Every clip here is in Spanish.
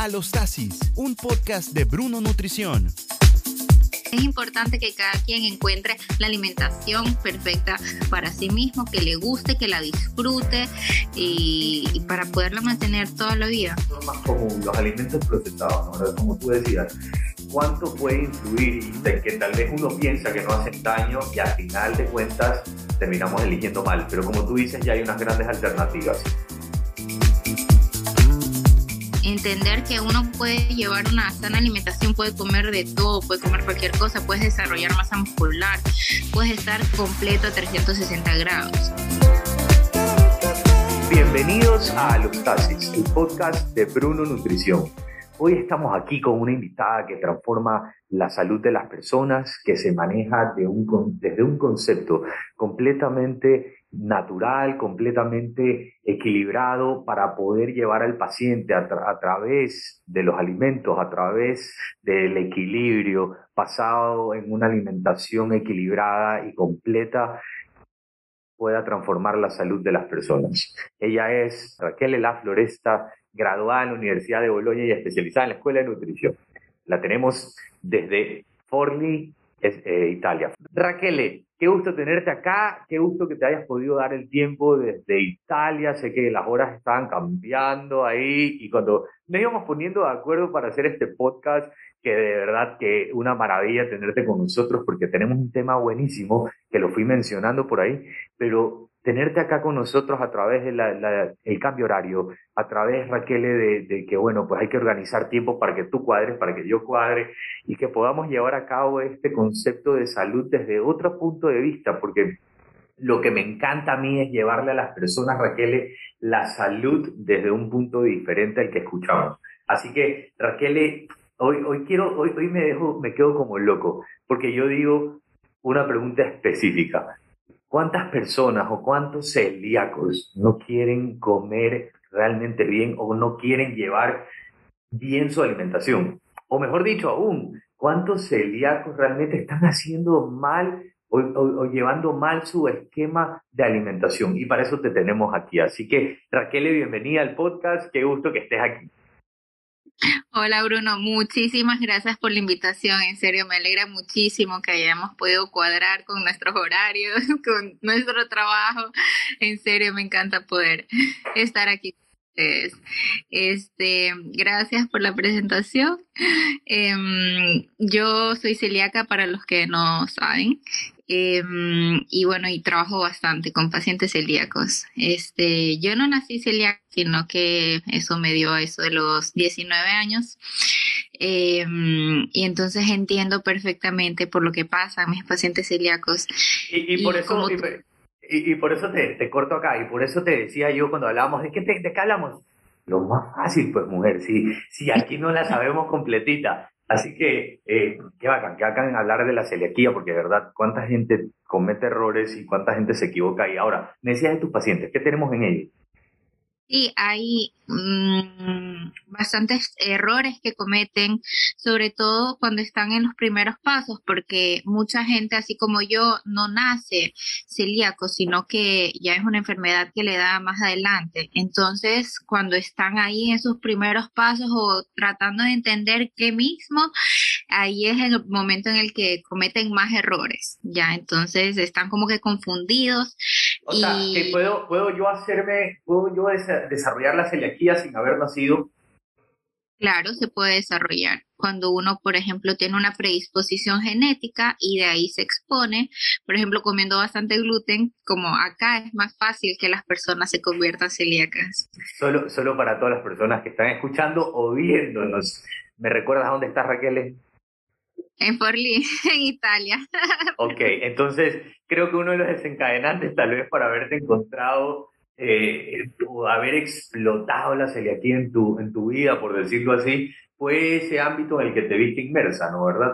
Alostasis, un podcast de Bruno Nutrición. Es importante que cada quien encuentre la alimentación perfecta para sí mismo, que le guste, que la disfrute y, para poderla mantener toda la vida. Lo más común, los alimentos procesados, ¿no? como tú decías, ¿cuánto puede influir de que tal vez uno piensa que no hacen daño y al final de cuentas terminamos eligiendo mal? Pero como tú dices, ya hay unas grandes alternativas entender que uno puede llevar una sana alimentación, puede comer de todo, puede comer cualquier cosa, puedes desarrollar masa muscular, puedes estar completo a 360 grados. Bienvenidos a Alostasis, el podcast de Bruno Nutrición. Hoy estamos aquí con una invitada que transforma la salud de las personas, que se maneja desde un concepto completamente natural, completamente equilibrado para poder llevar al paciente a, través de los alimentos, a través del equilibrio, basado en una alimentación equilibrada y completa, pueda transformar la salud de las personas. Ella es Raquel Ela Floresta, graduada en la Universidad de Bolonia y especializada en la Escuela de Nutrición. La tenemos desde Forlì, eh, Italia. Raquel, Qué gusto tenerte acá, qué gusto que te hayas podido dar el tiempo desde Italia. Sé que las horas estaban cambiando ahí y cuando nos íbamos poniendo de acuerdo para hacer este podcast, que de verdad que una maravilla tenerte con nosotros porque tenemos un tema buenísimo que lo fui mencionando por ahí, pero tenerte acá con nosotros a través del cambio horario, a través, Raquel, de, que, bueno, pues hay que organizar tiempo para que tú cuadres, para que yo cuadre, y que podamos llevar a cabo este concepto de salud desde otro punto de vista, porque lo que me encanta a mí es llevarle a las personas, Raquel, la salud desde un punto diferente al que escuchamos. Así que, Raquel, hoy, hoy quiero, hoy, hoy me dejo, me quedo como loco, porque yo digo una pregunta específica. ¿Cuántas personas o cuántos celíacos no quieren comer realmente bien o no quieren llevar bien su alimentación? O mejor dicho aún, ¿cuántos celíacos realmente están haciendo mal o, llevando mal su esquema de alimentación? Y para eso te tenemos aquí. Así que Raquel, bienvenida al podcast. Qué gusto que estés aquí. Hola Bruno, muchísimas gracias por la invitación. En serio, me alegra muchísimo que hayamos podido cuadrar con nuestros horarios, con nuestro trabajo. En serio, me encanta poder estar aquí este, gracias por la presentación. Em, yo soy celíaca para los que no saben. Em, y bueno, y trabajo bastante con pacientes celíacos. Este, yo no nací celíaca, sino que eso me dio a eso de los 19 años. Em, y entonces entiendo perfectamente por lo que pasan mis pacientes celíacos. Y, por eso, y, por eso te, te, corto acá, y por eso te decía yo cuando hablábamos, ¿de qué, de qué hablamos? Lo más fácil, pues, mujer, si, si aquí no la sabemos completita. Así que, eh, qué bacán, qué bacán hablar de la celiaquía, porque de verdad, cuánta gente comete errores y cuánta gente se equivoca. Y ahora, me decías de tus pacientes, ¿qué tenemos en ellos? Sí, hay mm, bastantes errores que cometen, sobre todo cuando están en los primeros pasos, porque mucha gente, así como yo, no nace celíaco, sino que ya es una enfermedad que le da más adelante. Entonces, cuando están ahí en sus primeros pasos o tratando de entender qué mismo, ahí es el momento en el que cometen más errores, ya, entonces están como que confundidos. O sea, que puedo, puedo yo hacerme, puedo yo desarrollar la celiaquía sin haber nacido. Claro, se puede desarrollar. Cuando uno, por ejemplo, tiene una predisposición genética y de ahí se expone, por ejemplo, comiendo bastante gluten, como acá es más fácil que las personas se conviertan celíacas. Solo, solo para todas las personas que están escuchando o viéndonos. ¿Me recuerdas dónde está Raquel? En Forlì, en Italia. Ok, entonces creo que uno de los desencadenantes tal vez para haberte encontrado eh, o haber explotado la celiaquía en tu, en tu vida, por decirlo así, fue ese ámbito en el que te viste inmersa, ¿no? ¿Verdad?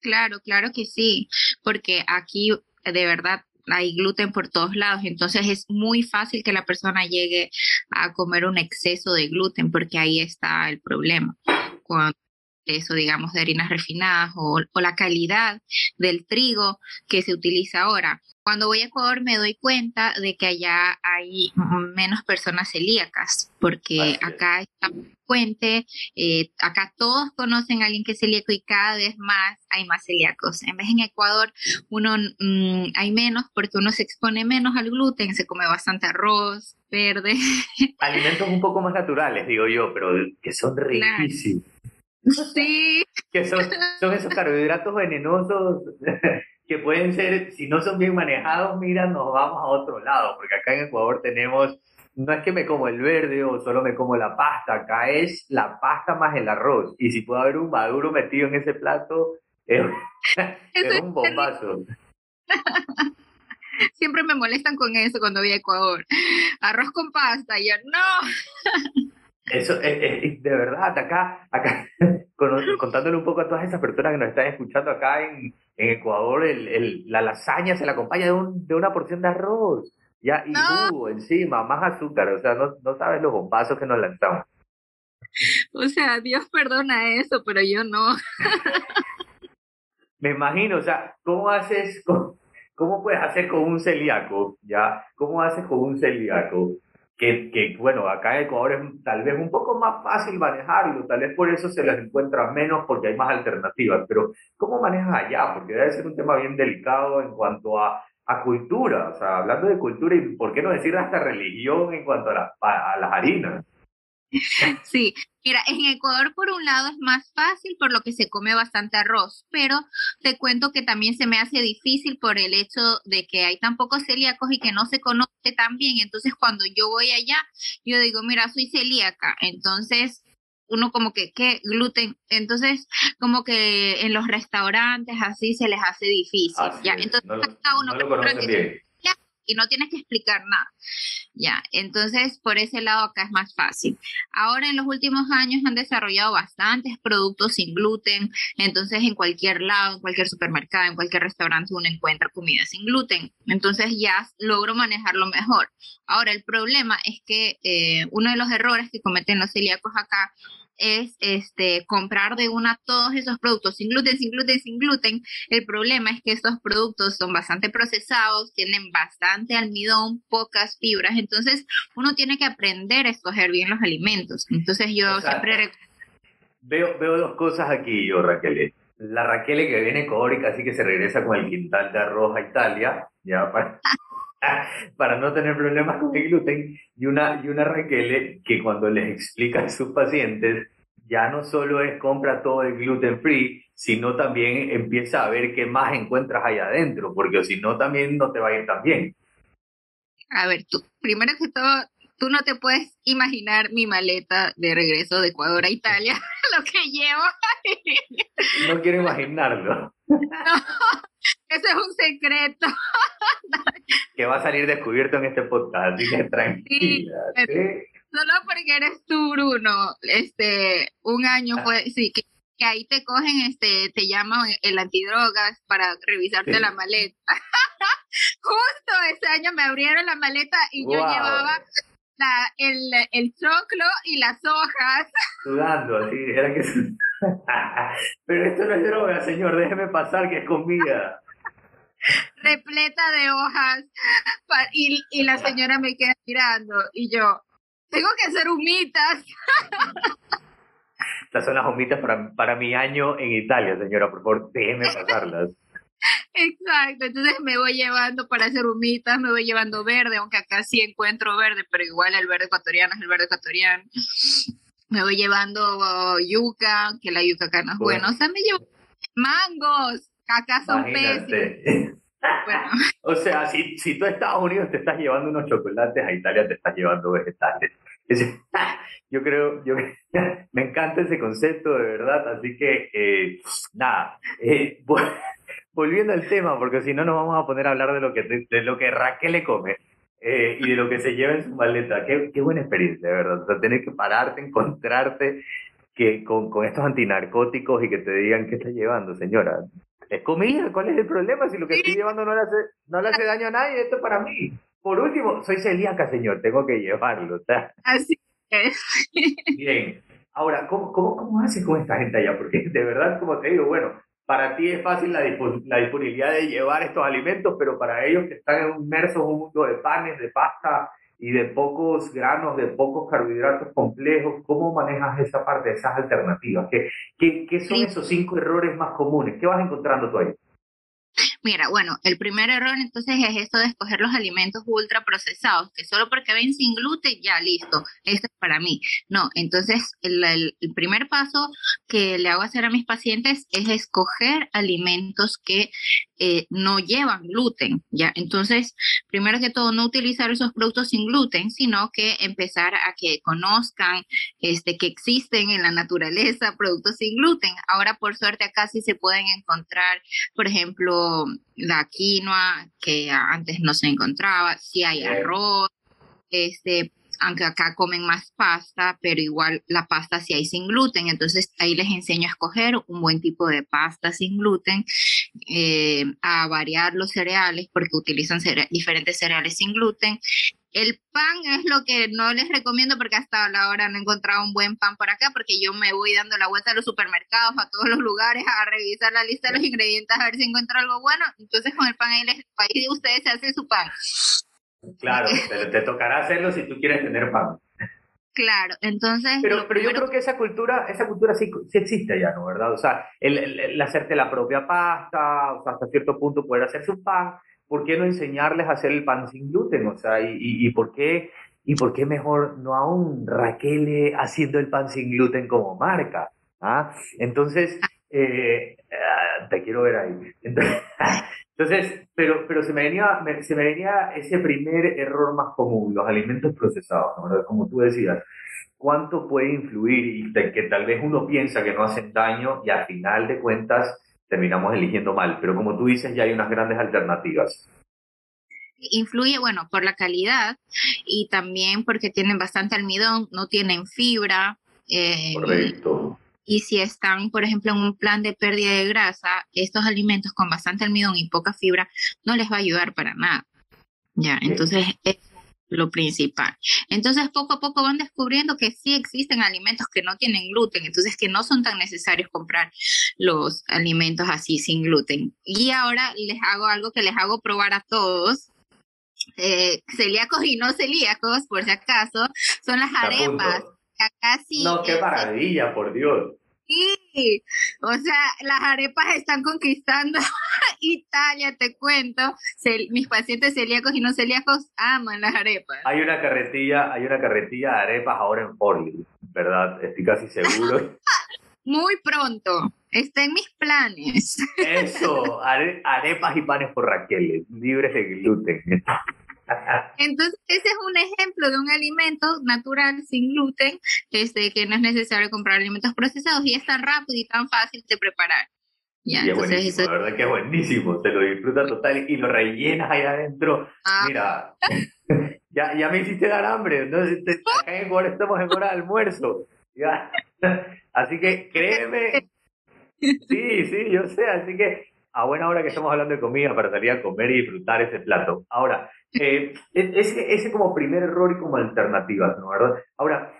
Claro, claro que sí, porque aquí de verdad hay gluten por todos lados, entonces es muy fácil que la persona llegue a comer un exceso de gluten, porque ahí está el problema. Cuando eso, digamos, de harinas refinadas o, la calidad del trigo que se utiliza ahora. Cuando voy a Ecuador me doy cuenta de que allá hay menos personas celíacas, porque acá está fuente, eh, acá todos conocen a alguien que es celíaco y cada vez más hay más celíacos. En vez en Ecuador uno mm, hay menos porque uno se expone menos al gluten, se come bastante arroz verde. Alimentos un poco más naturales, digo yo, pero que son riquísimos. Sí. que son, son esos carbohidratos venenosos que pueden ser, si no son bien manejados, mira, nos vamos a otro lado, porque acá en Ecuador tenemos, no es que me como el verde o solo me como la pasta, acá es la pasta más el arroz, y si puede haber un maduro metido en ese plato, es, un bombazo. Siempre me molestan con eso cuando voy a Ecuador. Arroz con pasta, y yo, no. Eso es, de verdad, acá, acá contándole un poco a todas esas personas que nos están escuchando acá en, en Ecuador, el, el, la lasaña se la acompaña de, un, de una porción de arroz. Ya, y jugo encima, más azúcar, o sea, no, no sabes los bombazos que nos lanzamos. O sea, Dios perdona eso, pero yo no. Me imagino, o sea, ¿cómo haces, cómo, cómo puedes hacer con un celíaco? ¿Ya? ¿Cómo haces con un celíaco? Que, que, bueno, acá en Ecuador es tal vez un poco más fácil manejarlo, tal vez por eso se les encuentra menos porque hay más alternativas, pero ¿cómo manejas allá? Porque debe ser un tema bien delicado en cuanto a, a cultura, o sea, hablando de cultura y por qué no decir hasta religión en cuanto a, a las harinas. Sí, mira, en Ecuador por un lado es más fácil por lo que se come bastante arroz, pero te cuento que también se me hace difícil por el hecho de que hay tan pocos celíacos y que no se conoce tan bien. Entonces cuando yo voy allá, yo digo, mira, soy celíaca, entonces uno como que, ¿qué? Gluten. Entonces, como que en los restaurantes así se les hace difícil. ya, entonces cada uno y no tienes que explicar nada. Ya, entonces por ese lado acá es más fácil. Ahora en los últimos años han desarrollado bastantes productos sin gluten, entonces en cualquier lado, en cualquier supermercado, en cualquier restaurante uno encuentra comida sin gluten. Entonces ya logro manejarlo mejor. Ahora el problema es que eh, uno de los errores que cometen los celíacos acá es este, comprar de una todos esos productos sin gluten, sin gluten, sin gluten. El problema es que estos productos son bastante procesados, tienen bastante almidón, pocas fibras, entonces uno tiene que aprender a escoger bien los alimentos. Entonces yo siempre... Veo, veo dos cosas aquí yo, Raquel. La Raquel que viene y casi que se regresa con el quintal de arroz a Italia, ya para, para no tener problemas con el gluten, y una, y una Raquel que cuando les explica a sus pacientes, ya no solo es compra todo el gluten free, sino también empieza a ver qué más encuentras ahí adentro, porque si no también no te va a ir tan bien. A ver, tú, primero que todo, tú no te puedes imaginar mi maleta de regreso de Ecuador a Italia, lo que llevo. no quiero imaginarlo. Ese es un secreto. Que va a salir descubierto en este podcast, así que tranquila. Solo porque eres tú, Bruno. Este, un año fue, sí, que, ahí te cogen, este, te llaman el antidrogas para revisarte la maleta. Justo ese año me abrieron la maleta y yo llevaba la, el, el choclo y las hojas. Sudando, así, era que... Pero esto no es droga, señor, déjeme pasar que es comida repleta de hojas y, y la señora me queda mirando y yo, tengo que hacer humitas. Estas son las humitas para, para mi año en Italia, señora, por favor, déjeme pasarlas. Exacto, entonces me voy llevando para hacer humitas, me voy llevando verde, aunque acá sí encuentro verde, pero igual el verde ecuatoriano es el verde ecuatoriano. Me voy llevando yuca, que la yuca acá no es buena. O sea, me llevo mangos, son o sea, si, si tú a Estados Unidos te estás llevando unos chocolates, a Italia te estás llevando vegetales. Yo creo, yo me encanta ese concepto de verdad, así que eh, nada, eh, volviendo al tema, porque si no nos vamos a poner a hablar de lo que, de, lo que Raquel le come eh, y de lo que se lleva en su maleta. Qué, qué buena experiencia, de verdad. O sea, tener que pararte, encontrarte que con, con estos antinarcóticos y que te digan qué estás llevando, señora. Es comida, ¿cuál es el problema? Si lo que estoy llevando no le hace, no le hace daño a nadie, esto es para mí. Por último, soy celíaca, señor, tengo que llevarlo. Así es. Bien. Ahora, ¿cómo, cómo, ¿cómo haces con esta gente allá? Porque de verdad, como te digo, bueno, para ti es fácil la, la, disponibilidad de llevar estos alimentos, pero para ellos que están inmersos en un mundo de panes, de pasta y de pocos granos, de pocos carbohidratos complejos, ¿cómo manejas esa parte, esas alternativas? ¿Qué, qué, qué son esos cinco errores más comunes? ¿Qué vas encontrando tú ahí? Mira, bueno, el primer error entonces es esto de escoger los alimentos ultraprocesados, que solo porque ven sin gluten, ya listo, esto es para mí. No, entonces el, el, primer paso que le hago hacer a mis pacientes es escoger alimentos que eh, no llevan gluten, ¿ya? Entonces, primero que todo, no utilizar esos productos sin gluten, sino que empezar a que conozcan este, que existen en la naturaleza productos sin gluten. Ahora, por suerte, acá sí se pueden encontrar, por ejemplo, la quinoa, que antes no se encontraba, si hay arroz, este, aunque acá comen más pasta, pero igual la pasta sí hay sin gluten, entonces ahí les enseño a escoger un buen tipo de pasta sin gluten, eh, a variar los cereales porque utilizan diferentes cereales sin gluten. El pan es lo que no les recomiendo porque hasta ahora no he encontrado un buen pan por acá porque yo me voy dando la vuelta a los supermercados, a todos los lugares, a revisar la lista de los ingredientes a ver si encuentro algo bueno. Entonces con el pan ahí, les, ahí ustedes se hace su pan. Claro, te, tocará hacerlo si tú quieres tener pan. Claro, entonces... Pero, pero yo creo que esa cultura, esa cultura sí, sí existe ya, ¿no? ¿Verdad? O sea, el, hacerte la propia pasta, o sea, hasta cierto punto poder hacerse un pan, ¿por qué no enseñarles a hacer el pan sin gluten? O sea, y, y, por qué... ¿Y por qué mejor no a un Raquel haciendo el pan sin gluten como marca? ¿Ah? Entonces, eh, ah, te quiero ver ahí. Entonces, pero, pero se, me venía, se me venía ese primer error más común, los alimentos procesados, ¿no? como tú decías, ¿cuánto puede influir y que tal vez uno piensa que no hacen daño y al final de cuentas terminamos eligiendo mal? Pero como tú dices, ya hay unas grandes alternativas influye, bueno, por la calidad y también porque tienen bastante almidón, no tienen fibra. Eh, Correcto. Y si están, por ejemplo, en un plan de pérdida de grasa, estos alimentos con bastante almidón y poca fibra no les va a ayudar para nada. Ya, entonces es lo principal. Entonces poco a poco van descubriendo que sí existen alimentos que no tienen gluten, entonces que no son tan necesarios comprar los alimentos así sin gluten. Y ahora les hago algo que les hago probar a todos, eh, celíacos y no celíacos, por si acaso, son las arepas. No, qué maravilla, por Dios. Sí, o sea, las arepas están conquistando Italia, te cuento. mis pacientes celíacos y no celíacos aman las arepas. Hay una carretilla, hay una carretilla de arepas ahora en Forley, ¿verdad? Estoy casi seguro. Muy pronto, está en mis planes. Eso, arepas y panes por Raquel, libres de gluten. Entonces, ese es un ejemplo de un alimento natural sin gluten, este, que no es necesario comprar alimentos procesados y es tan rápido y tan fácil de preparar. Ya, y es buenísimo, la verdad que es buenísimo, se lo disfruta total y lo rellenas ahí adentro. Ah. Mira, ya, ya me hiciste dar hambre, entonces acá en hora, estamos en hora de almuerzo. Ya. Así que créeme, sí, sí, yo sé, así que a buena hora que estamos hablando de comida para salir a comer y disfrutar ese plato. Ahora, eh, ese, ese como primer error y como alternativa, ¿no? ¿Verdad? Ahora,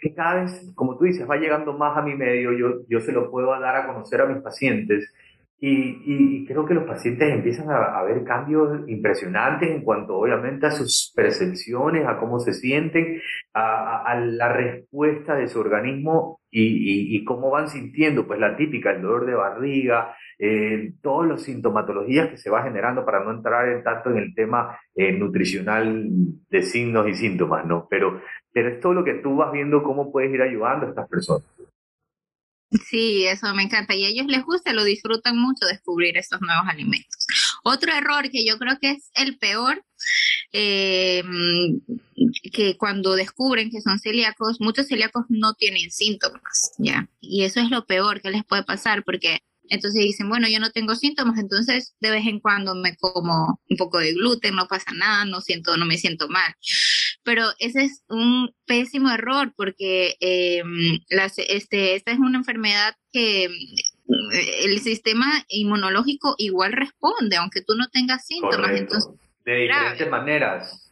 que cada vez, como tú dices, va llegando más a mi medio, yo, yo se lo puedo dar a conocer a mis pacientes y, creo que los pacientes empiezan a, ver cambios impresionantes en cuanto obviamente a sus percepciones, a cómo se sienten, a, a, la respuesta de su organismo y, y, cómo van sintiendo, pues la típica, el dolor de barriga, eh, todas las sintomatologías que se va generando para no entrar en tanto en el tema eh, nutricional de signos y síntomas, ¿no? Pero, pero es todo lo que tú vas viendo cómo puedes ir ayudando a estas personas. Sí, eso me encanta. Y a ellos les gusta, lo disfrutan mucho descubrir estos nuevos alimentos. Otro error que yo creo que es el peor, eh, que cuando descubren que son celíacos, muchos celíacos no tienen síntomas, ¿ya? Y eso es lo peor que les puede pasar porque entonces dicen, bueno, yo no tengo síntomas, entonces de vez en cuando me como un poco de gluten, no pasa nada, no siento, no me siento mal. Pero ese es un pésimo error porque eh, este, esta es una enfermedad que mm, el sistema inmunológico igual responde, aunque tú no tengas síntomas. Entonces, de diferentes maneras.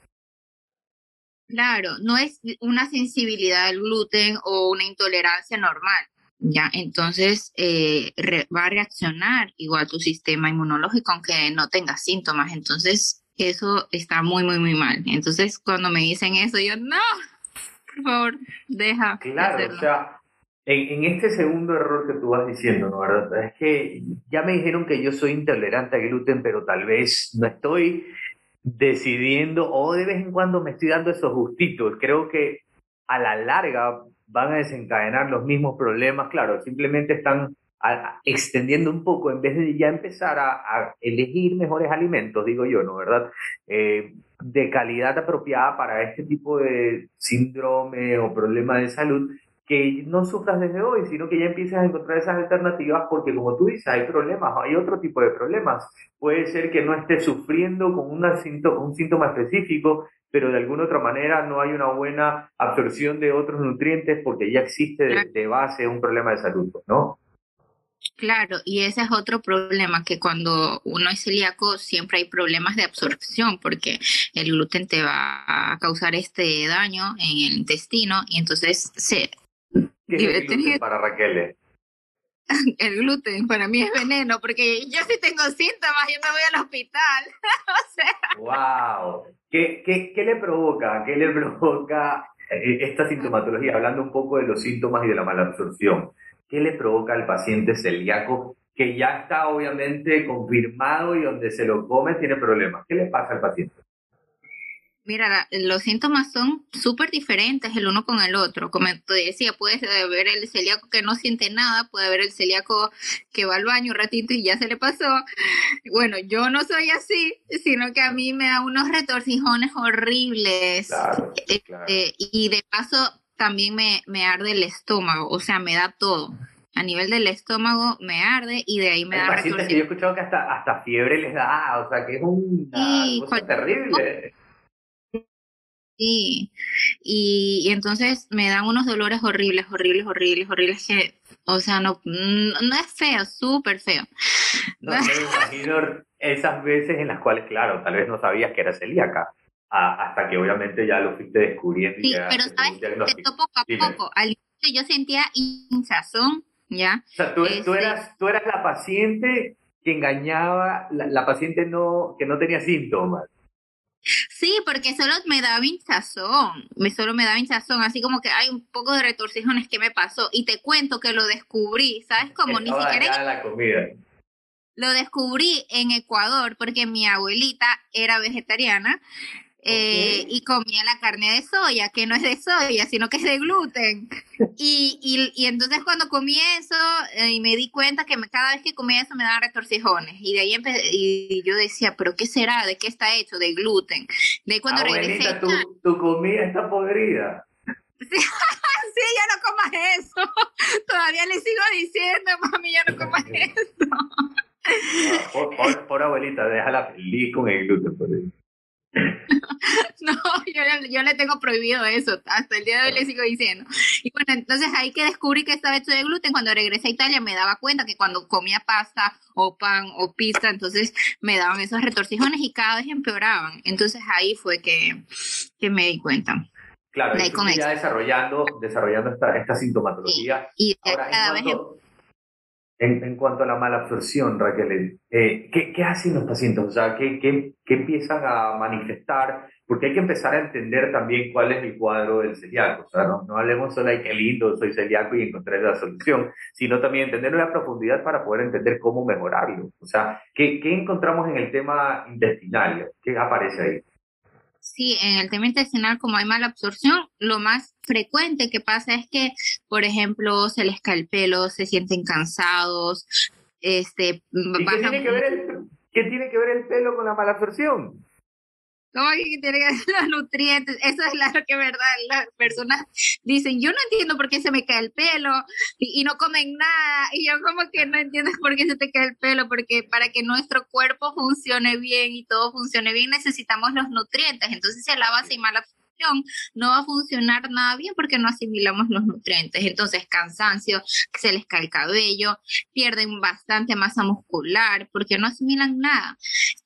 Claro, no es una sensibilidad al gluten o una intolerancia normal ¿ya? Entonces eh, va a reaccionar igual tu sistema inmunológico aunque no tenga síntomas. Entonces, eso está muy, muy, muy mal. Entonces, cuando me dicen eso, yo, no, por favor, deja. Claro, o sea, en, este segundo error que tú vas diciendo, ¿no? ¿verdad? Es que ya me dijeron que yo soy intolerante al gluten, pero tal vez no estoy decidiendo o de vez en cuando me estoy dando esos gustitos. Creo que a la larga van a desencadenar los mismos problemas. Claro, simplemente están extendiendo un poco en vez de ya empezar a, elegir mejores alimentos, digo yo, ¿no? ¿Verdad? Eh, de calidad apropiada para este tipo de síndrome o problema de salud que no sufras desde hoy, sino que ya empieces a encontrar esas alternativas porque como tú dices, hay problemas, hay otro tipo de problemas. Puede ser que no estés sufriendo con un síntoma específico, pero de alguna otra manera no hay una buena absorción de otros nutrientes porque ya existe de, base un problema de salud, ¿no? Claro, y ese es otro problema, que cuando uno es celíaco siempre hay problemas de absorción, porque el gluten te va a causar este daño en el intestino y entonces se ¿Qué es el gluten para Raquel? El gluten para mí es veneno, porque yo sí tengo síntomas, yo me voy al hospital. ¡Wow! ¿Qué, qué, qué le provoca? ¿Qué le provoca eh, esta sintomatología? Hablando un poco de los síntomas y de la malabsorción. ¿Qué le provoca al paciente celíaco que ya está obviamente confirmado y donde se lo come tiene problemas? ¿Qué le pasa al paciente? Mira, los síntomas son súper diferentes el uno con el otro. Como te decía, puedes ver el celíaco que no siente nada, puede haber el celíaco que va al baño un ratito y ya se le pasó. Bueno, yo no soy así, sino que a mí me da unos retorcijones horribles. Eh, eh, y de paso también me, me arde el estómago, o sea, me da todo a nivel del estómago me arde y de ahí me da pacientes que yo he escuchado que hasta, hasta fiebre les da, o sea que es una cosa terrible. Sí, y, entonces me dan unos dolores horribles, horribles, horribles, horribles que, o sea, no, no es feo, súper feo. No, me imagino esas veces en las cuales, claro, tal vez no sabías que era celíaca, hasta que obviamente ya lo fuiste descubriendo. Sí, pero sabes que poco a poco, al inicio yo sentía hinchazón, ¿ya? O sea, tú, tú, este eras, tú eras la paciente que engañaba, la, la paciente no, que no tenía síntomas. Sí, porque solo me daba hinchazón, me solo me daba hinchazón, así como que hay un poco de retorcijones que me pasó y te cuento que lo descubrí, ¿sabes? Como ni siquiera... La comida. Lo descubrí en Ecuador porque mi abuelita era vegetariana eh, y comía la carne de soya, que no es de soya, sino que es de gluten. Y, y, y entonces cuando comí eso eh, y me di cuenta que cada vez que comía eso me daban retorcijones. Y de ahí y yo decía, ¿pero qué será? ¿De qué está hecho? De gluten. De ahí cuando regresé. Tu, tu comida está podrida. Sí, sí, ya no comas eso. Todavía le sigo diciendo, mami, ya no comas eso. por, por, abuelita, déjala feliz con el gluten. Por ahí. no, yo, le tengo prohibido eso, hasta el día de hoy le sigo diciendo. Y bueno, entonces ahí que descubrí que estaba hecho de gluten, cuando regresé a Italia me daba cuenta que cuando comía pasta o pan o pizza, entonces me daban esos retorcijones y cada vez empeoraban. Entonces ahí fue que, que me di cuenta. Claro, y ya desarrollando, desarrollando esta, esta sintomatología. y cada vez en, cuanto a la mala absorción, Raquel, eh, ¿qué, ¿qué, hacen los pacientes? O sea, ¿qué, ¿qué, qué, empiezan a manifestar? Porque hay que empezar a entender también cuál es el cuadro del celíaco. No, hablemos solo de qué lindo, soy celíaco y encontré la solución, sino también entenderlo en la profundidad para poder entender cómo mejorarlo. O sea, ¿qué, qué encontramos en el tema intestinal? ¿Qué aparece ahí? Sí, en el tema intestinal, como hay mala absorción, lo más frecuente que pasa es que, por ejemplo, se les cae el pelo, se sienten cansados, este, ¿Y qué, tiene que ver el, ¿Qué tiene que ver el pelo con la mala absorción? ¿Cómo que tiene que ver los nutrientes? Eso es lo que verdad las personas dicen, yo no entiendo por qué se me cae el pelo y, no comen nada. Y yo como que no entiendo por qué se te cae el pelo, porque para que nuestro cuerpo funcione bien y todo funcione bien necesitamos los nutrientes. Entonces si la base y mala absorción no va a funcionar nada bien porque no asimilamos los nutrientes. Entonces cansancio, se les cae el cabello, pierden bastante masa muscular porque no asimilan nada.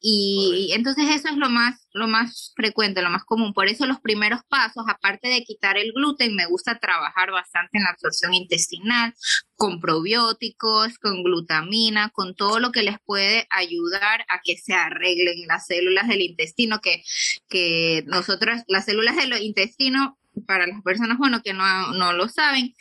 Y entonces eso es lo más lo más frecuente, lo más común. Por eso los primeros pasos, aparte de quitar el gluten, me gusta trabajar bastante en la absorción intestinal, con probióticos, con glutamina, con todo lo que les puede ayudar a que se arreglen las células del intestino, que, que nosotros, las células del intestino para las personas, bueno, que no, no lo saben,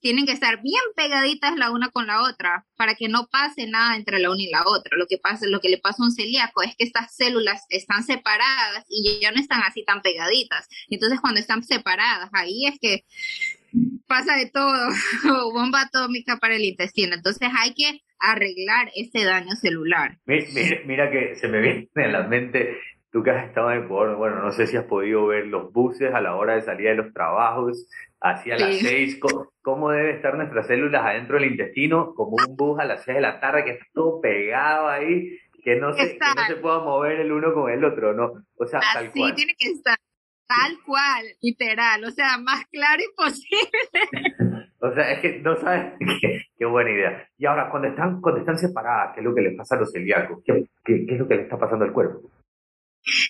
tienen que estar bien pegaditas la una con la otra para que no pase nada entre la una y la otra. Lo que pasa, lo que le pasa a un celíaco es que estas células están separadas y ya no están así tan pegaditas. Entonces, cuando están separadas, ahí es que pasa de todo, bomba atómica para el intestino. Entonces, hay que arreglar ese daño celular. Mira, mira que se me viene en la mente tú que has estado en Ecuador, bueno, no sé si has podido ver los buses a la hora de salir de los trabajos, hacia las seis, ¿cómo, debe estar nuestras células adentro del intestino? Como un bus a las seis de la tarde que está todo pegado ahí, que no, se, que no se pueda mover el uno con el otro, ¿no? O sea, tal cual. tiene que estar. Tal cual, literal, o sea, más claro imposible. o sea, es que no sabes qué, buena idea. Y ahora, cuando están, cuando están separadas, ¿qué es lo que les pasa a los celíacos? ¿Qué, qué, qué es lo que le está pasando al cuerpo?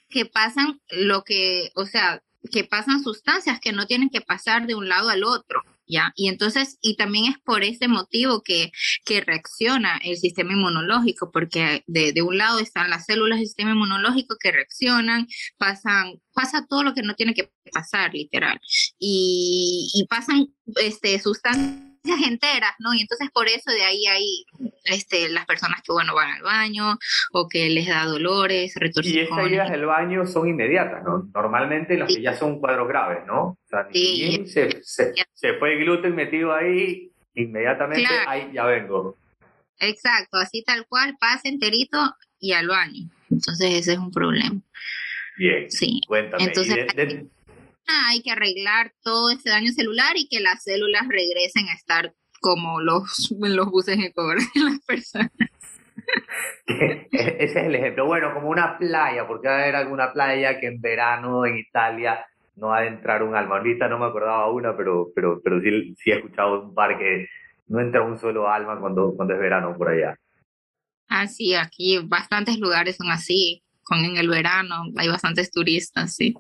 Que pasan lo que, o sea, que pasan sustancias que no tienen que pasar de un lado al otro. ¿Ya? Y entonces, y también es por ese motivo que, que reacciona el sistema inmunológico, porque de, de, un lado están las células del sistema inmunológico que reaccionan, pasan, pasa todo lo que no tiene que pasar, literal, y, y pasan este, sustancias enteras, ¿no? Y entonces por eso de ahí hay este, las personas que, bueno, van al baño o que les da dolores, retorsiones. Y estas idas del baño son inmediatas, ¿no? Normalmente las que ya son cuadros graves, ¿no? O sea, sí. se, se, fue el gluten metido ahí, inmediatamente, ahí ya vengo. Exacto, así tal cual, pasa enterito y al baño. Entonces ese es un problema. Bien, sí. cuéntame. Entonces, hay que arreglar todo ese daño celular y que las células regresen a estar como los, los buses de cobre de las personas. Ese es el ejemplo. Bueno, como una playa, porque va a haber alguna playa que en verano en Italia no ha de entrar un alma. Ahorita no me acordaba una, pero, pero, pero sí, sí he escuchado un par que no entra un solo alma cuando, cuando es verano por allá. Ah, sí, aquí bastantes lugares son así con en el verano, hay bastantes turistas, sí.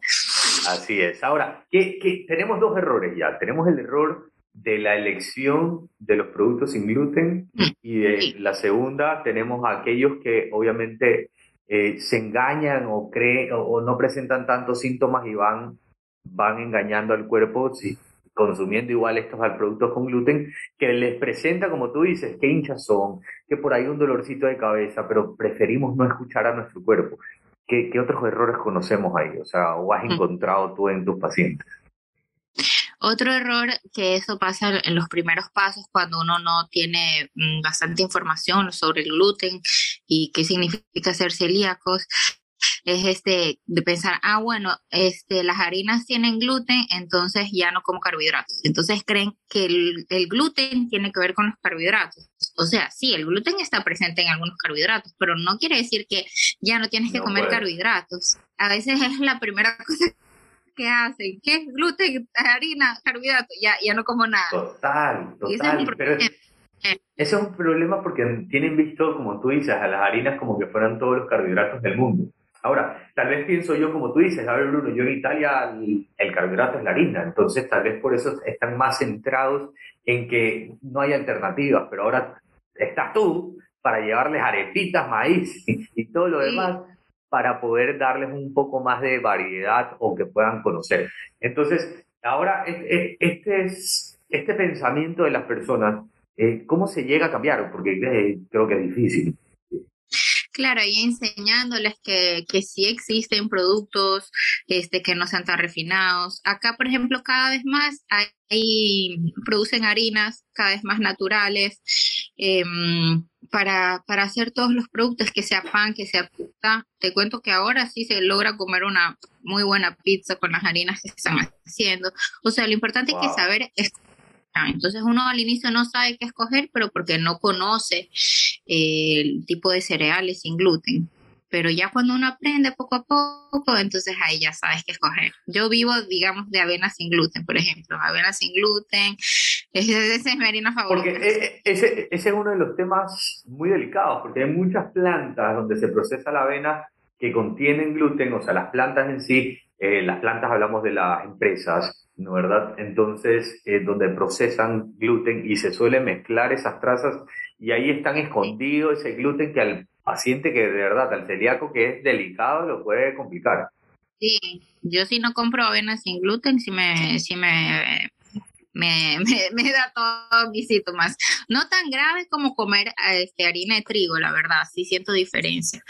Así es. Ahora, ¿qué, tenemos dos errores ya. Tenemos el error de la elección de los productos sin gluten y de la segunda tenemos a aquellos que obviamente eh, se engañan o creen o, no presentan tantos síntomas y van, van engañando al cuerpo si, consumiendo igual estos productos con gluten, que les presenta, como tú dices, qué hinchas son, que por ahí un dolorcito de cabeza, pero preferimos no escuchar a nuestro cuerpo. ¿Qué, qué otros errores conocemos ahí? O sea, ¿o has mm. encontrado tú en tus pacientes? Otro error que eso pasa en los primeros pasos cuando uno no tiene mm, bastante información sobre el gluten y qué significa ser celíacos es este de pensar, ah, bueno, este, las harinas tienen gluten, entonces ya no como carbohidratos. Entonces creen que el, gluten tiene que ver con los carbohidratos. O sea, sí, el gluten está presente en algunos carbohidratos, pero no quiere decir que ya no tienes que comer carbohidratos. A veces es la primera cosa que hacen, ¿qué es gluten, harina, carbohidratos? Ya, ya no como nada. Total, total. pero ese es un problema porque tienen visto, como tú dices, a las harinas como que fueran todos los carbohidratos del mundo. Ahora, tal vez pienso yo, como tú dices, a ver, Bruno, yo en Italia el, carbohidrato es la harina, entonces tal vez por eso están más centrados en que no hay alternativas, pero ahora estás tú para llevarles arepitas, maíz y, todo lo demás para poder darles un poco más de variedad o que puedan conocer. Entonces, ahora este, este pensamiento de las personas, eh, ¿cómo se llega a cambiar? Porque eh, creo que es difícil. Claro, y enseñándoles que, que sí existen productos este, que no sean tan refinados. Acá, por ejemplo, cada vez más hay, producen harinas cada vez más naturales em, para, para hacer todos los productos, que sea pan, que sea pizza. Te cuento que ahora sí se logra comer una muy buena pizza con las harinas que se están haciendo. O sea, lo importante es que saber es entonces uno al inicio no sabe qué escoger, pero porque no conoce eh, el tipo de cereales sin gluten. Pero ya cuando uno aprende poco a poco, entonces ahí ya sabes qué escoger. Yo vivo, digamos, de avena sin gluten, por ejemplo. Avena sin gluten, ese, es mi harina favorita. Porque e, ese, ese es uno de los temas muy delicados, porque hay muchas plantas donde se procesa la avena que contienen gluten, o sea, las plantas en sí, eh, las plantas hablamos de las empresas, ¿no verdad? Entonces, eh, donde procesan gluten y se suele mezclar esas trazas y ahí están escondidos ese gluten que al paciente que de verdad, al celíaco que es delicado, lo puede complicar. Sí, yo si no compro avena sin gluten, si me, si me me, me, da todo mis síntomas. No tan grave como comer este, harina de trigo, la verdad, sí siento diferencia.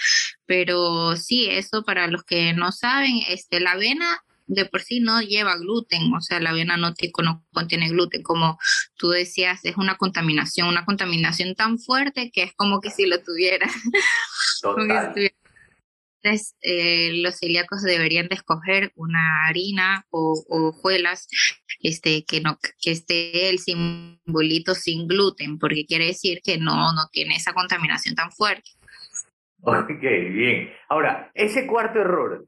Pero sí, eso para los que no saben, este, la avena de por sí no lleva gluten, o sea, la avena no, no contiene gluten, como tú decías, es una contaminación, una contaminación tan fuerte que es como que si lo tuviera. Total. Eh, los celíacos deberían de escoger una harina o, hojuelas este, que, no, que esté el simbolito sin gluten, porque quiere decir que no, no tiene esa contaminación tan fuerte. Ok, bien. Ahora, ese cuarto error,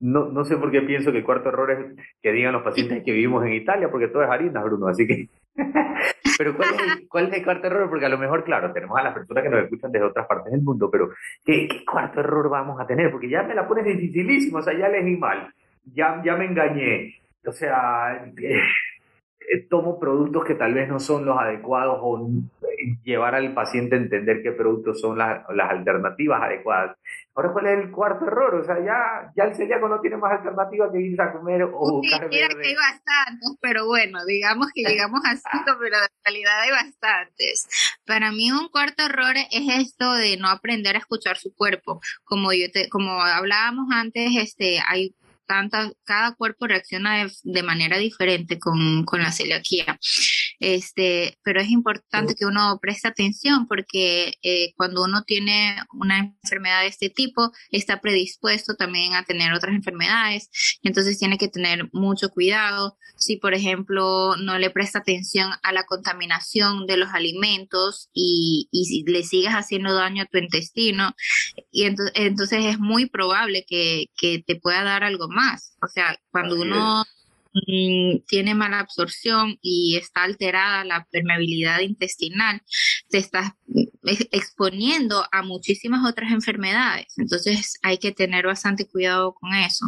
no, no sé por qué pienso que el cuarto error es que digan los pacientes que vivimos en Italia, porque todo es harina, Bruno, así que... pero ¿cuál es, ¿cuál es el cuarto error? Porque a lo mejor, claro, tenemos a las personas que nos escuchan desde otras partes del mundo, pero ¿qué, qué cuarto error vamos a tener? Porque ya me la pones dificilísimo, o sea, ya leí mal, ya, ya me engañé, o sea... Eh, eh, tomo productos que tal vez no son los adecuados o llevar al paciente a entender qué productos son las, las alternativas adecuadas. Ahora, ¿cuál es el cuarto error? O sea, ya, ya el celíaco no tiene más alternativa que ir a comer o buscar que hay bastantes, pero bueno, digamos que llegamos a cinco, pero en realidad hay bastantes. Para mí un cuarto error es esto de no aprender a escuchar su cuerpo. Como yo te, como hablábamos antes, este, hay cada cuerpo reacciona de, manera diferente con, con, la celiaquía. Este, pero es importante que uno preste atención porque eh, cuando uno tiene una enfermedad de este tipo, está predispuesto también a tener otras enfermedades. Entonces tiene que tener mucho cuidado. Si, por ejemplo, no le presta atención a la contaminación de los alimentos y, y si le sigues haciendo daño a tu intestino, y entonces, entonces es muy probable que, que te pueda dar algo más. O sea, cuando uno mm, tiene mala absorción y está alterada la permeabilidad intestinal, te estás exponiendo a muchísimas otras enfermedades. Entonces hay que tener bastante cuidado con eso.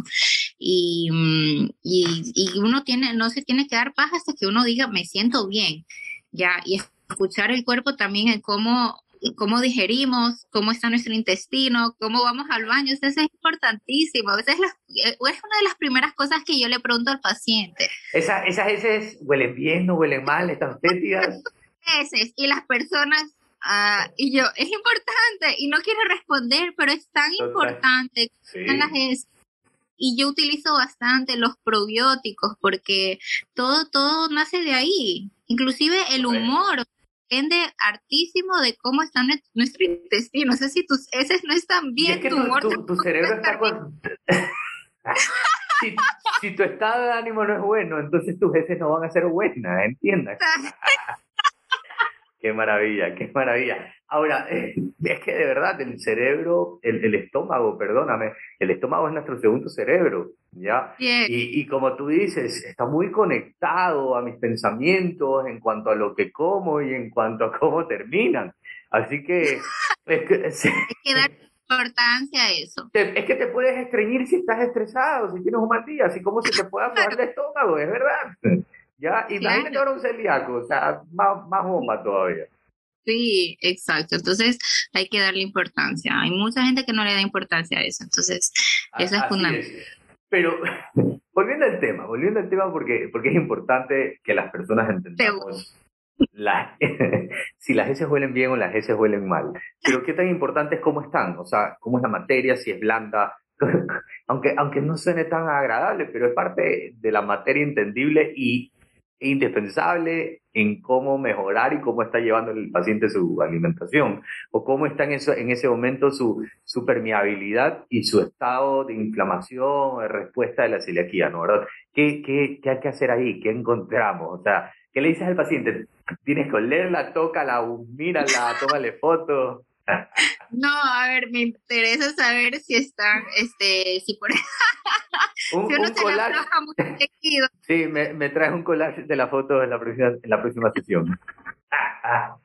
Y, mm, y uno tiene, no se tiene que dar paz hasta que uno diga, me siento bien. Ya, y escuchar el cuerpo también en cómo cómo digerimos, cómo está nuestro intestino, cómo vamos al baño, eso es importantísimo. Esa es, es, una de las primeras cosas que yo le pregunto al paciente. Esa, esas heces huelen bien, no huelen mal, están fétidas. Heces, y las personas, uh, y yo, es importante, y no quiero responder, pero es tan importante sí. las heces y yo utilizo bastante los probióticos porque todo todo nace de ahí inclusive el humor depende hartísimo de cómo está nuestro intestino. No sé si tus heces no están bien, tu, tu, cerebro está con... si, si, tu estado de ánimo no es bueno, entonces tus heces no van a ser buenas, ¿entiendes? Qué maravilla, qué maravilla. Ahora, es que de verdad el cerebro, el, el, estómago, perdóname, el estómago es nuestro segundo cerebro, ¿ya? Y, y, como tú dices, está muy conectado a mis pensamientos en cuanto a lo que como y en cuanto a cómo terminan. Así que... Es que, Hay que dar importancia a eso. es que te puedes estreñir si estás estresado, si tienes un mal día, así como se te puede aflojar el estómago, es verdad. ¿Ya? Y claro. también ahora un celíaco, o sea, más, más bomba todavía. Sí, exacto. Entonces hay que darle importancia. Hay mucha gente que no le da importancia a eso. Entonces, eso es fundamental. Pero volviendo al tema, volviendo al tema porque, porque es importante que las personas entendamos la, si las heces huelen bien o las heces huelen mal. Pero qué tan importante es cómo están, o sea, cómo es la materia, si es blanda, aunque, aunque no suene tan agradable, pero es parte de la materia entendible y indispensable en cómo mejorar y cómo está llevando el paciente su alimentación o cómo está en, eso, en ese momento su, permeabilidad y su estado de inflamación de respuesta de la celiaquía, ¿no? ¿verdad? ¿Qué, qué, ¿Qué hay que hacer ahí? ¿Qué encontramos? O sea, ¿qué le dices al paciente? Tienes que olerla, tócala, mírala, tómale fotos. No, a ver, me interesa saber si están, este, si por un, si uno un se collage. muy tejido. Sí, me, me traes un collage de la foto en la próxima, en la próxima sesión.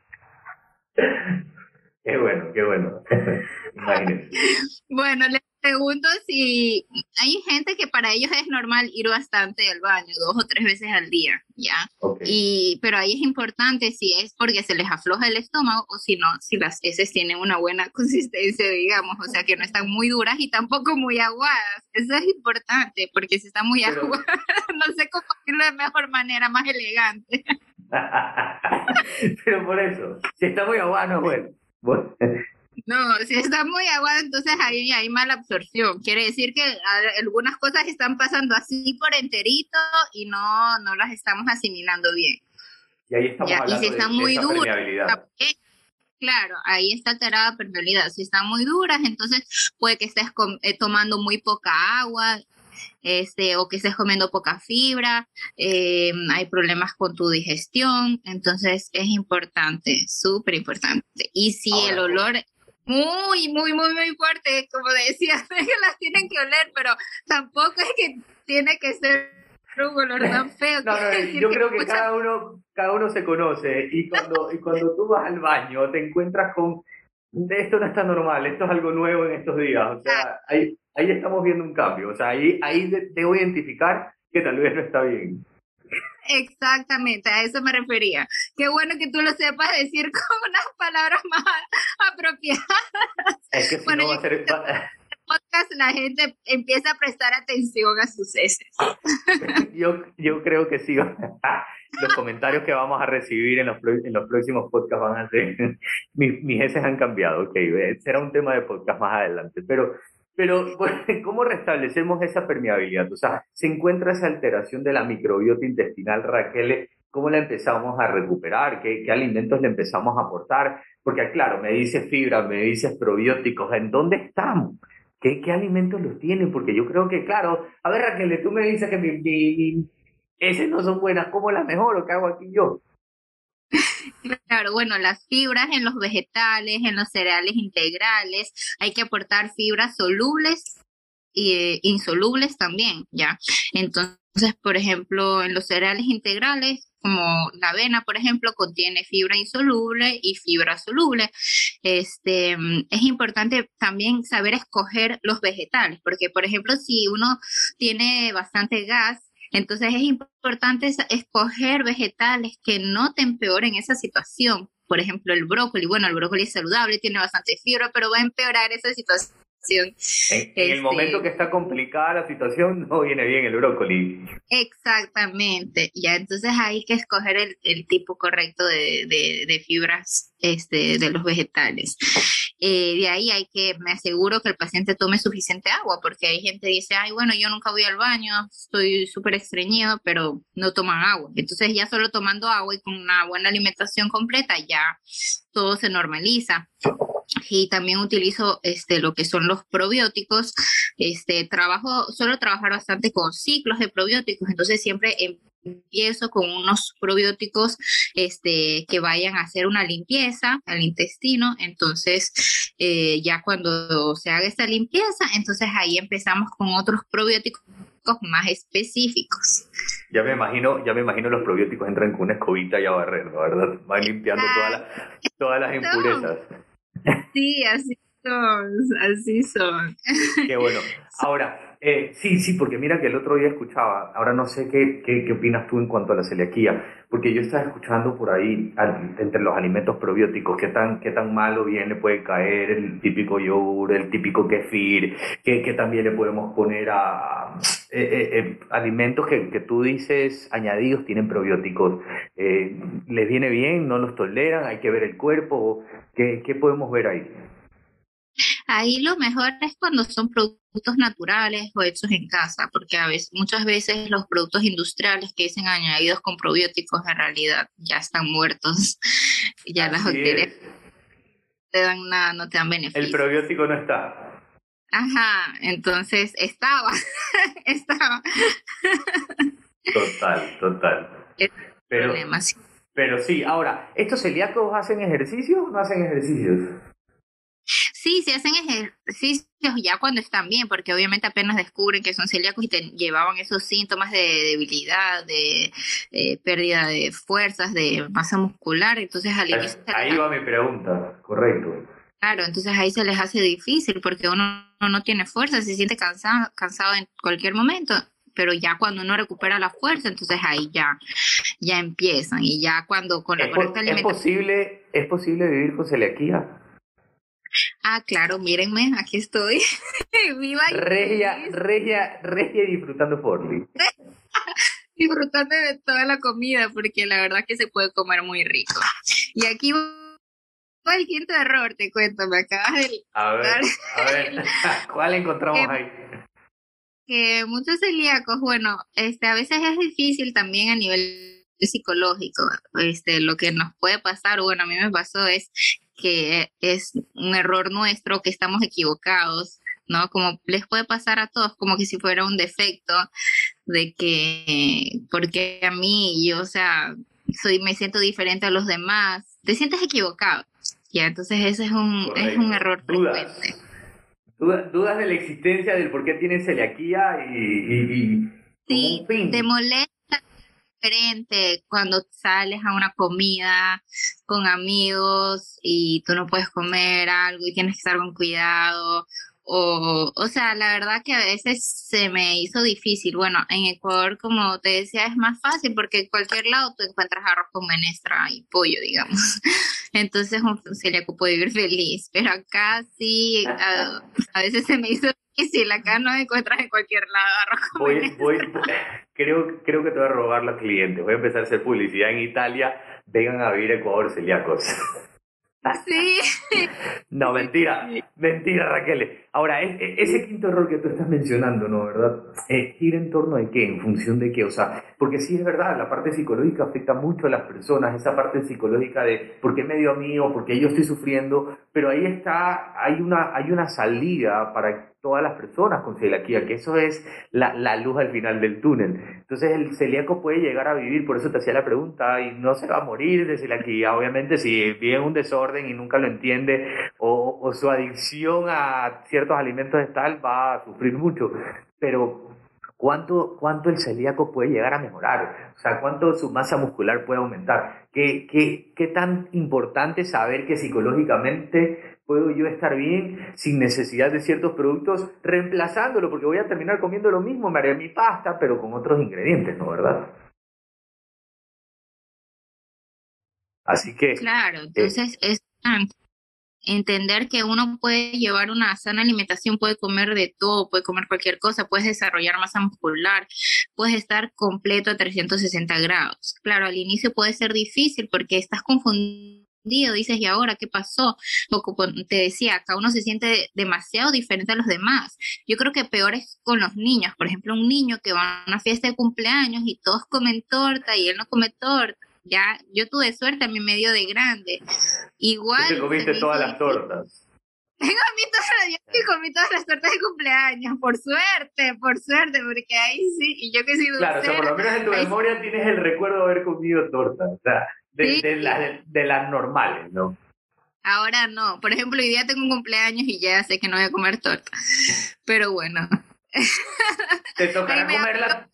qué bueno, qué bueno. Imagínense. Bueno, les pregunto si hay gente que para ellos es normal ir bastante al baño, dos o tres veces al día, ¿ya? Y, pero ahí es importante si es porque se les afloja el estómago o si no, si las heces tienen una buena consistencia, digamos, o sea, que no están muy duras y tampoco muy aguadas. Eso es importante, porque si están muy aguadas, no sé cómo decirlo de mejor manera, más elegante. pero por eso, si está muy aguada no es bueno. No, si está muy aguado, entonces ahí hay mala absorción. Quiere decir que algunas cosas están pasando así por enterito y no, no las estamos asimilando bien. Y ahí estamos hablando y si están muy duras, claro, ahí está alterada permeabilidad. Si están muy duras, entonces puede que estés eh, tomando muy poca agua, este, o que estés comiendo poca fibra, eh, hay problemas con tu digestión, entonces es importante, súper importante. Y si el olor muy, muy, muy, muy fuerte, como decía, que las tienen que oler, pero tampoco es que tiene que ser un olor tan feo. No, no, yo creo que cada uno, cada uno se conoce y cuando, y cuando tú vas al baño te encuentras con esto no está normal, esto es algo nuevo en estos días, o sea, ah. ahí, ahí estamos viendo un cambio, o sea, ahí, ahí debo identificar que tal vez no está bien. Exactamente, a eso me refería. Qué bueno que tú lo sepas decir con unas palabras más apropiadas. Es que si no va a ser... podcast la gente empieza a prestar atención a sus heces. Yo, yo creo que sí. Los comentarios que vamos a recibir en los, en los próximos podcasts van a ser, mis, mis heces han cambiado, ok, será un tema de podcast más adelante, pero pero, ¿cómo restablecemos esa permeabilidad? O sea, se encuentra esa alteración de la microbiota intestinal, Raquel, ¿cómo la empezamos a recuperar? ¿Qué, alimentos le empezamos a aportar? Porque, claro, me dices fibra, me dices probióticos, ¿en dónde estamos? ¿Qué, ¿Qué, alimentos los tienen? Porque yo creo que, claro, a ver, Raquel, tú me dices que mi, ese no son buenas, ¿cómo las mejoro? ¿Qué hago aquí yo? Claro, bueno, las fibras en los vegetales, en los cereales integrales, hay que aportar fibras solubles e insolubles también, ¿ya? Entonces, por ejemplo, en los cereales integrales, como la avena, por ejemplo, contiene fibra insoluble y fibra soluble. Este, es importante también saber escoger los vegetales, porque, por ejemplo, si uno tiene bastante gas, entonces es importante escoger vegetales que no te empeoren esa situación. Por ejemplo, el brócoli. Bueno, el brócoli es saludable, tiene bastante fibra, pero va a empeorar esa situación. En, el este momento que está complicada la situación, no viene bien el brócoli. Exactamente. Ya, entonces hay que escoger el, tipo correcto de, de, fibras este, de los vegetales. Eh, de ahí hay que, me aseguro que el paciente tome suficiente agua, porque hay gente que dice, ay, bueno, yo nunca voy al baño, estoy súper estreñido, pero no toman agua. Entonces ya solo tomando agua y con una buena alimentación completa, ya todo se normaliza. Y también utilizo este, lo que son los probióticos. Este, trabajo, suelo trabajar bastante con ciclos de probióticos, entonces siempre empiezo con unos probióticos este, que vayan a hacer una limpieza al intestino. Entonces, eh, ya cuando se haga esta limpieza, entonces ahí empezamos con otros probióticos más específicos. Ya me imagino, ya me imagino los probióticos entran con una escobita y a barrer, ¿verdad? Van limpiando todas todas las impurezas. Sí, así son, así son. Qué bueno. Ahora, eh, sí, sí, porque mira que el otro día escuchaba, ahora no sé qué, qué, opinas tú en cuanto a la celiaquía, porque yo estaba escuchando por ahí entre los alimentos probióticos, qué tan, qué tan malo bien le puede caer el típico yogur, el típico kefir, que, también le podemos poner a eh, eh, alimentos que, que, tú dices añadidos tienen probióticos. ¿Les viene bien? ¿No los toleran? ¿Hay que ver el cuerpo? ¿Qué, qué podemos ver ahí? Ahí lo mejor es cuando son productos naturales o hechos en casa, porque a veces, muchas veces los productos industriales que dicen añadidos con probióticos en realidad ya están muertos. ya las bacterias te dan nada, no te dan beneficios. El probiótico no está. Ajá, entonces estaba, estaba. Total, total. pero, sí. pero sí, ahora, ¿estos celíacos hacen ejercicios o no hacen ejercicios? Sí, se hacen ejercicios ya cuando están bien, porque obviamente apenas descubren que son celíacos y te llevaban esos síntomas de debilidad, de, pérdida de fuerzas, de masa muscular. Entonces, al inicio. Ahí va mi pregunta, correcto. Claro, entonces ahí se les hace difícil porque uno no tiene fuerza, se siente cansado, cansado en cualquier momento, pero ya cuando uno recupera la fuerza, entonces ahí ya, ya empiezan y ya cuando con la correcta alimentación... ¿Es posible, ¿Es posible vivir con celiaquía? Ah, claro, mírenme, aquí estoy. Viva Regia, regia, regia disfrutando Forli. disfrutando de toda la comida, porque la verdad que se puede comer muy rico. Y aquí el quinto error, te cuento, me acabas de... A ver, a ver, ¿cuál encontramos ahí? Que muchos celíacos, bueno, este, a veces es difícil también a nivel psicológico, este, lo que nos puede pasar, bueno, a mí me pasó es que es un error nuestro, que estamos equivocados, ¿no? Como les puede pasar a todos, como que si fuera un defecto de que, porque a mí, yo, o sea, soy, me siento diferente a los demás, te sientes equivocado, ya, entonces ese es un, es un error frecuente. Dudas, dudas de la existencia del por qué tienes celiaquía y, y, y sí, te molesta diferente cuando sales a una comida con amigos y tú no puedes comer algo y tienes que estar con cuidado o, o sea, la verdad que a veces se me hizo difícil. Bueno, en Ecuador, como te decía, es más fácil porque en cualquier lado tú encuentras arroz con menestra y pollo, digamos. Entonces un celíaco puede vivir feliz, pero acá sí, a, veces se me hizo difícil. Acá no encuentras en cualquier lado arroz con voy, menestra. Voy, creo, creo que te voy a robar los clientes. Voy a empezar a hacer publicidad en Italia. Vengan a vivir a Ecuador celíacos. Sí. No, mentira, mentira Raquel. Ahora, ese quinto error que tú estás mencionando, ¿no? ¿Verdad? Eh, gira en torno de qué, en función de qué, o sea, porque sí es verdad, la parte psicológica afecta mucho a las personas, esa parte psicológica de por qué medio a mí o por qué yo estoy sufriendo, pero ahí está, hay una, hay una salida para todas las personas con celiaquía, que eso es la, la, luz al final del túnel. Entonces el celíaco puede llegar a vivir, por eso te hacía la pregunta, y no se va a morir de celiaquía, obviamente si vive un desorden y nunca lo entiende, o, o su adicción a ciertos alimentos es tal, va a sufrir mucho. Pero ¿Cuánto, ¿Cuánto el celíaco puede llegar a mejorar? O sea, ¿cuánto su masa muscular puede aumentar? ¿Qué, qué, qué tan importante saber que psicológicamente puedo yo estar bien sin necesidad de ciertos productos, reemplazándolo, porque voy a terminar comiendo lo mismo, me haré mi pasta, pero con otros ingredientes, ¿no? ¿Verdad? Así que... Claro, eh, entonces es entender que uno puede llevar una sana alimentación, puede comer de todo, puede comer cualquier cosa, puedes desarrollar masa muscular, puedes estar completo a 360 grados. Claro, al inicio puede ser difícil porque estás confundido dices, ¿y ahora qué pasó? O te decía, acá uno se siente demasiado diferente a los demás. Yo creo que peor es con los niños. Por ejemplo, un niño que va a una fiesta de cumpleaños y todos comen torta y él no come torta. Ya, yo tuve suerte a mi medio de grande. Igual. Te comiste todas las tortas. Tengo todas, yo comí todas las tortas de cumpleaños, por suerte, por suerte, porque ahí sí, y yo que soy Claro, o sea, por lo menos en tu memoria tienes el recuerdo de haber comido torta, o sea, de, de, de, las normales, ¿no? Ahora no. Por ejemplo, hoy día tengo un cumpleaños y ya sé que no voy a comer torta. Pero bueno. Te tocará comerla.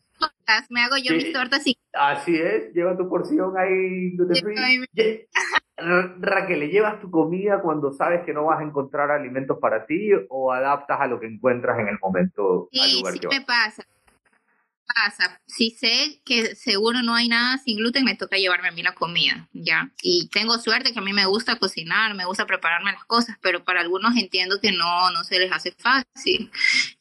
Me hago yo mis tortas y... Así es, lleva tu porción ahí. Raquel, ¿llevas tu comida cuando sabes que no vas a encontrar alimentos para ti o adaptas a lo que encuentras en el momento al lugar sí me pasa pasa? Si sé que seguro no hay nada sin gluten, me toca llevarme a mí la comida, ¿ya? Y tengo suerte que a mí me gusta cocinar, me gusta prepararme las cosas, pero para algunos entiendo que no, no se les hace fácil,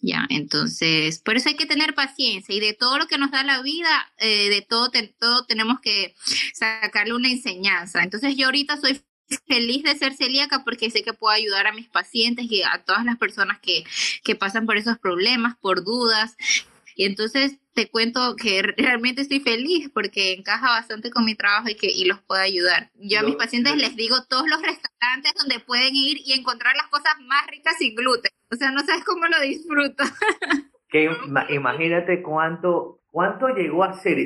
¿ya? Entonces, por eso hay que tener paciencia y de todo lo que nos da la vida, eh, de todo, todo tenemos que sacarle una enseñanza. Entonces, yo ahorita soy feliz de ser celíaca porque sé que puedo ayudar a mis pacientes y a todas las personas que, que pasan por esos problemas, por dudas. Y entonces te cuento que realmente estoy feliz porque encaja bastante con mi trabajo y que y los puedo ayudar. Yo a mis pacientes les digo todos los restaurantes donde pueden ir y encontrar las cosas más ricas sin gluten. O sea, no sabes cómo lo disfruto. que imagínate cuánto cuánto llegó a ser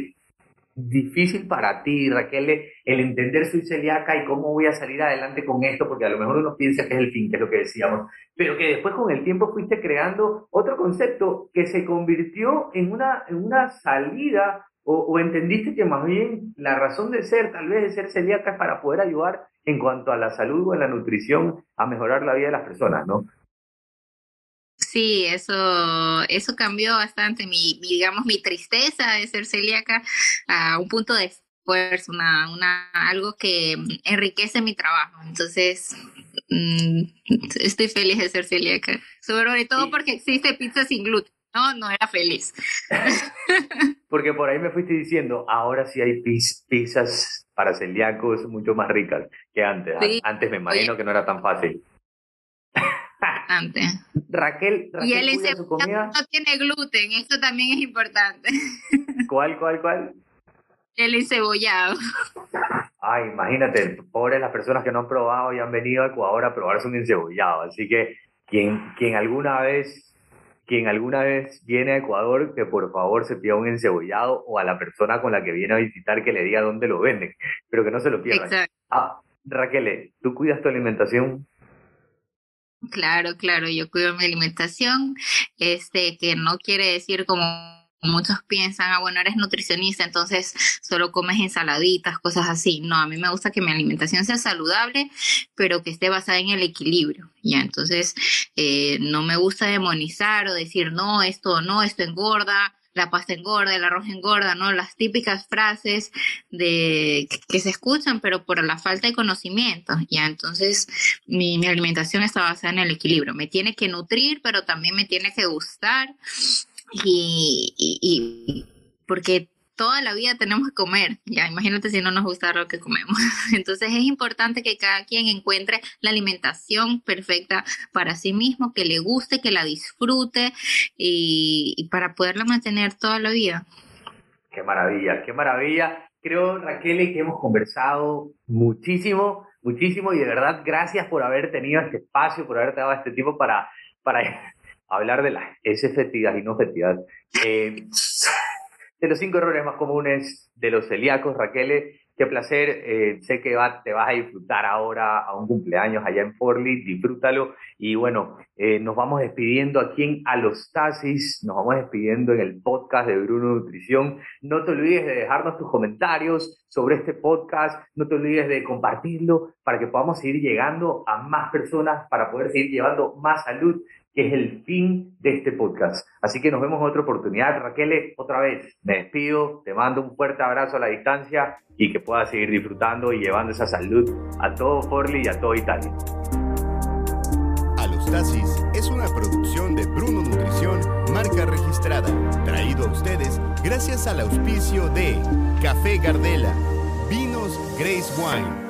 difícil para ti, Raquel, el entender soy celíaca y cómo voy a salir adelante con esto, porque a lo mejor uno piensa que es el fin, que es lo que decíamos, pero que después con el tiempo fuiste creando otro concepto que se convirtió en una, en una salida o, entendiste que más bien la razón de ser, tal vez de ser celíaca, es para poder ayudar en cuanto a la salud o en la nutrición a mejorar la vida de las personas, ¿no? Sí, eso, eso cambió bastante mi, digamos, mi tristeza de ser celíaca a un punto de esfuerzo, una, una, algo que enriquece mi trabajo. Entonces, mm, estoy feliz de ser celíaca, sobre todo porque existe pizza sin gluten. No, no era feliz. Porque por ahí me fuiste diciendo, ahora sí hay pizzas para celíacos mucho más ricas que antes. Antes me imagino que no era tan fácil. Antes. Raquel, Raquel y el no tiene gluten, eso también es importante. ¿Cuál, cuál, cuál? El encebollado. Ay, imagínate, pobres las personas que no han probado y han venido a Ecuador a probarse un encebollado. Así que quien, quien alguna vez quien alguna vez viene a Ecuador, que por favor se pida un encebollado o a la persona con la que viene a visitar que le diga dónde lo venden, pero que no se lo pierdan. Ah, Raquel, ¿tú cuidas tu alimentación? Claro, claro, yo cuido mi alimentación, este, que no quiere decir como muchos piensan, ah, bueno, eres nutricionista, entonces solo comes ensaladitas, cosas así. No, a mí me gusta que mi alimentación sea saludable, pero que esté basada en el equilibrio, ¿ya? Entonces, eh, no me gusta demonizar o decir, no, esto no, esto engorda, la pasta engorda, el arroz engorda, ¿no? Las típicas frases de que, se escuchan, pero por la falta de conocimiento, ¿ya? Entonces, mi, mi alimentación está basada en el equilibrio. Me tiene que nutrir, pero también me tiene que gustar y, y, porque toda la vida tenemos que comer, ya imagínate si no nos gusta lo que comemos. Entonces es importante que cada quien encuentre la alimentación perfecta para sí mismo, que le guste, que la disfrute y, para poderla mantener toda la vida. Qué maravilla, qué maravilla. Creo, Raquel, que hemos conversado muchísimo, muchísimo y de verdad gracias por haber tenido este espacio, por haberte dado este tiempo para, para hablar de las es efectividad y no efectividad. Eh, de los cinco errores más comunes de los celíacos, Raquel, qué placer. Eh, sé que te vas a disfrutar ahora a un cumpleaños allá en Forli, disfrútalo. Y bueno, eh, nos vamos despidiendo aquí en Alostasis, nos vamos despidiendo en el podcast de Bruno Nutrición. No te olvides de dejarnos tus comentarios sobre este podcast, no te olvides de compartirlo para que podamos seguir llegando a más personas, para poder seguir llevando más salud que es el fin de este podcast. Así que nos vemos en otra oportunidad. Raquel, otra vez me despido, te mando un fuerte abrazo a la distancia y que puedas seguir disfrutando y llevando esa salud a todo Forli y a todo Italia. Alostasis es una producción de Bruno Nutrición, marca registrada, traído a ustedes gracias al auspicio de Café Gardela, Vinos Grace Wine